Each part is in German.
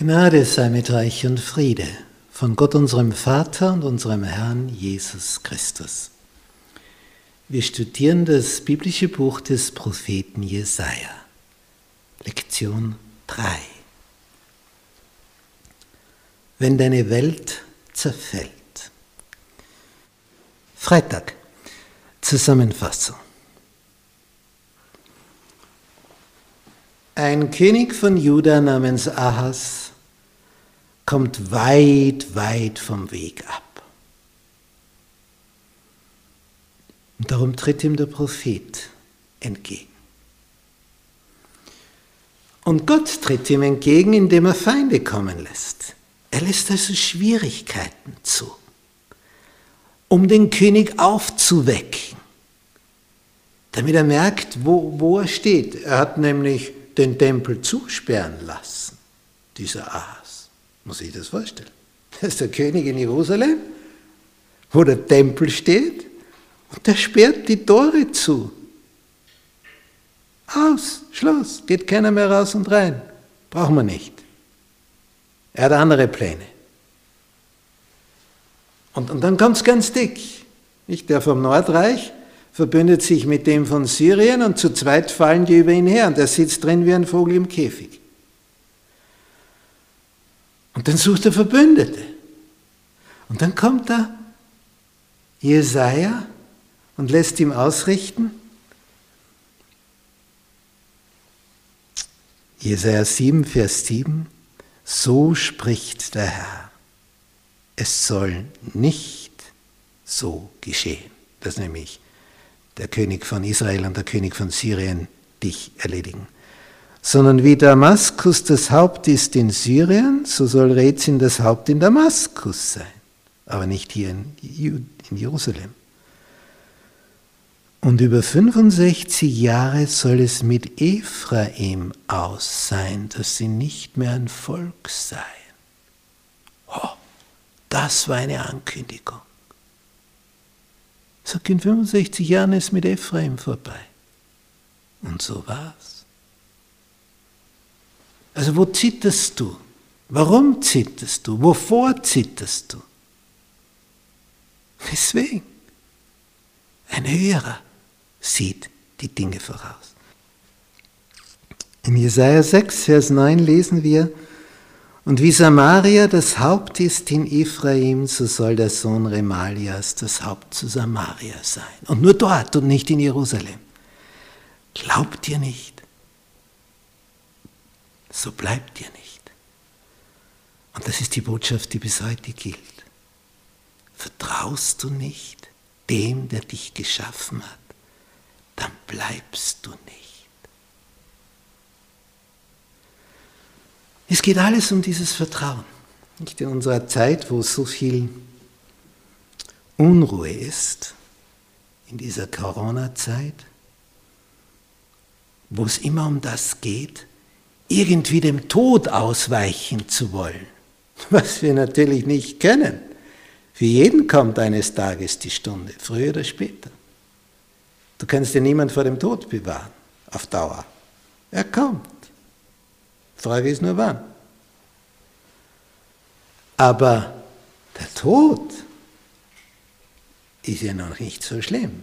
Gnade sei mit euch und Friede von Gott unserem Vater und unserem Herrn Jesus Christus. Wir studieren das biblische Buch des Propheten Jesaja. Lektion 3. Wenn deine Welt zerfällt. Freitag. Zusammenfassung. Ein König von Juda namens Ahas kommt weit, weit vom Weg ab. Und darum tritt ihm der Prophet entgegen. Und Gott tritt ihm entgegen, indem er Feinde kommen lässt. Er lässt also Schwierigkeiten zu, um den König aufzuwecken, damit er merkt, wo, wo er steht. Er hat nämlich den Tempel zusperren lassen, dieser Ahas. Muss ich das vorstellen? Das ist der König in Jerusalem, wo der Tempel steht, und der sperrt die Tore zu. Aus, Schluss, geht keiner mehr raus und rein. Brauchen wir nicht. Er hat andere Pläne. Und, und dann kommt es ganz dick. Nicht? Der vom Nordreich verbündet sich mit dem von Syrien und zu zweit fallen die über ihn her und er sitzt drin wie ein Vogel im Käfig. Und dann sucht er Verbündete. Und dann kommt da Jesaja und lässt ihm ausrichten. Jesaja 7, Vers 7. So spricht der Herr. Es soll nicht so geschehen. Das nämlich der König von Israel und der König von Syrien dich erledigen. Sondern wie Damaskus das Haupt ist in Syrien, so soll Rezin das Haupt in Damaskus sein, aber nicht hier in Jerusalem. Und über 65 Jahre soll es mit Ephraim aus sein, dass sie nicht mehr ein Volk seien. Oh, das war eine Ankündigung. Sagt, in 65 Jahren ist mit Ephraim vorbei. Und so war's. Also wo zitterst du? Warum zitterst du? Wovor zitterst du? Weswegen? Ein Höherer sieht die Dinge voraus. In Jesaja 6, Vers 9 lesen wir, und wie Samaria das Haupt ist in Ephraim, so soll der Sohn Remalias das Haupt zu Samaria sein. Und nur dort und nicht in Jerusalem. Glaubt ihr nicht? So bleibt ihr nicht. Und das ist die Botschaft, die bis heute gilt. Vertraust du nicht dem, der dich geschaffen hat, dann bleibst du nicht. Es geht alles um dieses Vertrauen. Nicht in unserer Zeit, wo so viel Unruhe ist, in dieser Corona-Zeit, wo es immer um das geht, irgendwie dem Tod ausweichen zu wollen, was wir natürlich nicht können. Für jeden kommt eines Tages die Stunde, früher oder später. Du kannst dir niemand vor dem Tod bewahren, auf Dauer. Er kommt. Frage ist nur wann. Aber der Tod ist ja noch nicht so schlimm.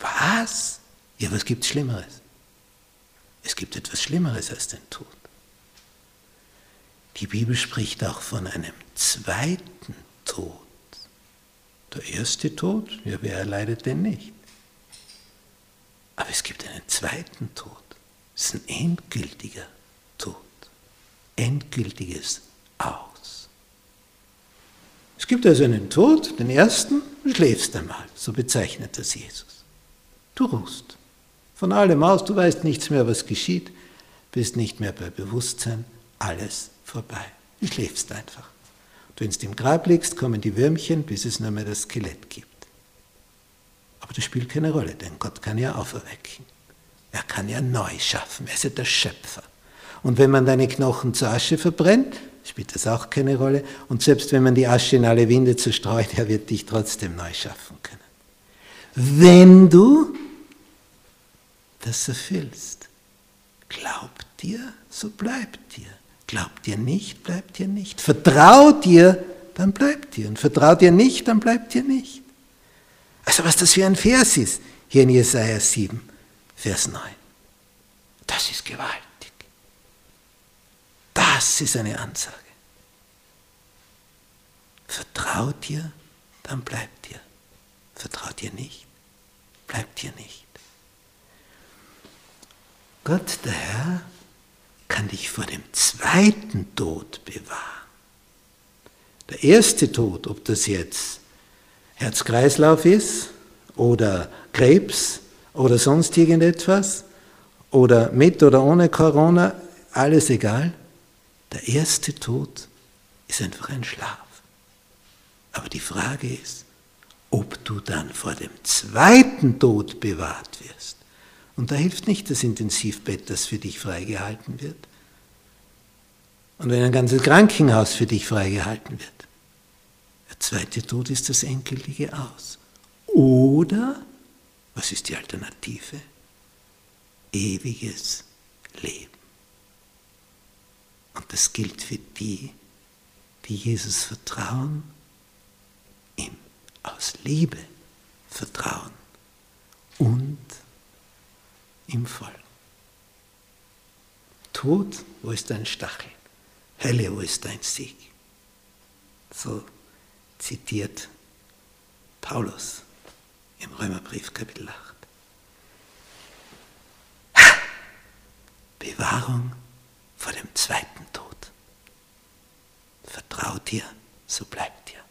Was? Ja, was gibt Schlimmeres? Gibt etwas Schlimmeres als den Tod. Die Bibel spricht auch von einem zweiten Tod. Der erste Tod, ja, wer erleidet denn nicht? Aber es gibt einen zweiten Tod. Es ist ein endgültiger Tod. Endgültiges Aus. Es gibt also einen Tod, den ersten, du schläfst einmal, so bezeichnet das Jesus. Du ruhst. Von allem aus, du weißt nichts mehr, was geschieht, bist nicht mehr bei Bewusstsein, alles vorbei. Du schläfst einfach. Und wenn du im Grab liegst, kommen die Würmchen, bis es nur mehr das Skelett gibt. Aber das spielt keine Rolle, denn Gott kann ja auferwecken. Er kann ja neu schaffen. Er ist ja der Schöpfer. Und wenn man deine Knochen zur Asche verbrennt, spielt das auch keine Rolle. Und selbst wenn man die Asche in alle Winde zerstreut, er wird dich trotzdem neu schaffen können. Wenn du das erfüllst, glaub dir, so bleibt dir. Glaubt dir nicht, bleibt dir nicht. Vertraut dir, dann bleibt dir. Und vertraut dir nicht, dann bleibt dir nicht. Also was das für ein Vers ist, hier in Jesaja 7, Vers 9. Das ist gewaltig. Das ist eine Ansage. Vertraut dir, dann bleibt dir. Vertraut dir nicht, bleibt dir nicht. Gott, der Herr, kann dich vor dem zweiten Tod bewahren. Der erste Tod, ob das jetzt Herz-Kreislauf ist oder Krebs oder sonst irgendetwas oder mit oder ohne Corona, alles egal. Der erste Tod ist einfach ein Schlaf. Aber die Frage ist, ob du dann vor dem zweiten Tod bewahrt wirst. Und da hilft nicht das Intensivbett, das für dich freigehalten wird. Und wenn ein ganzes Krankenhaus für dich freigehalten wird. Der zweite Tod ist das endgültige Aus. Oder, was ist die Alternative? Ewiges Leben. Und das gilt für die, die Jesus vertrauen, ihm aus Liebe vertrauen und ihm folgen. Tod, wo ist dein Stachel? Hölle, wo ist dein Sieg? So zitiert Paulus im Römerbrief Kapitel 8. Bewahrung vor dem zweiten Tod. Vertraut dir, so bleibt dir.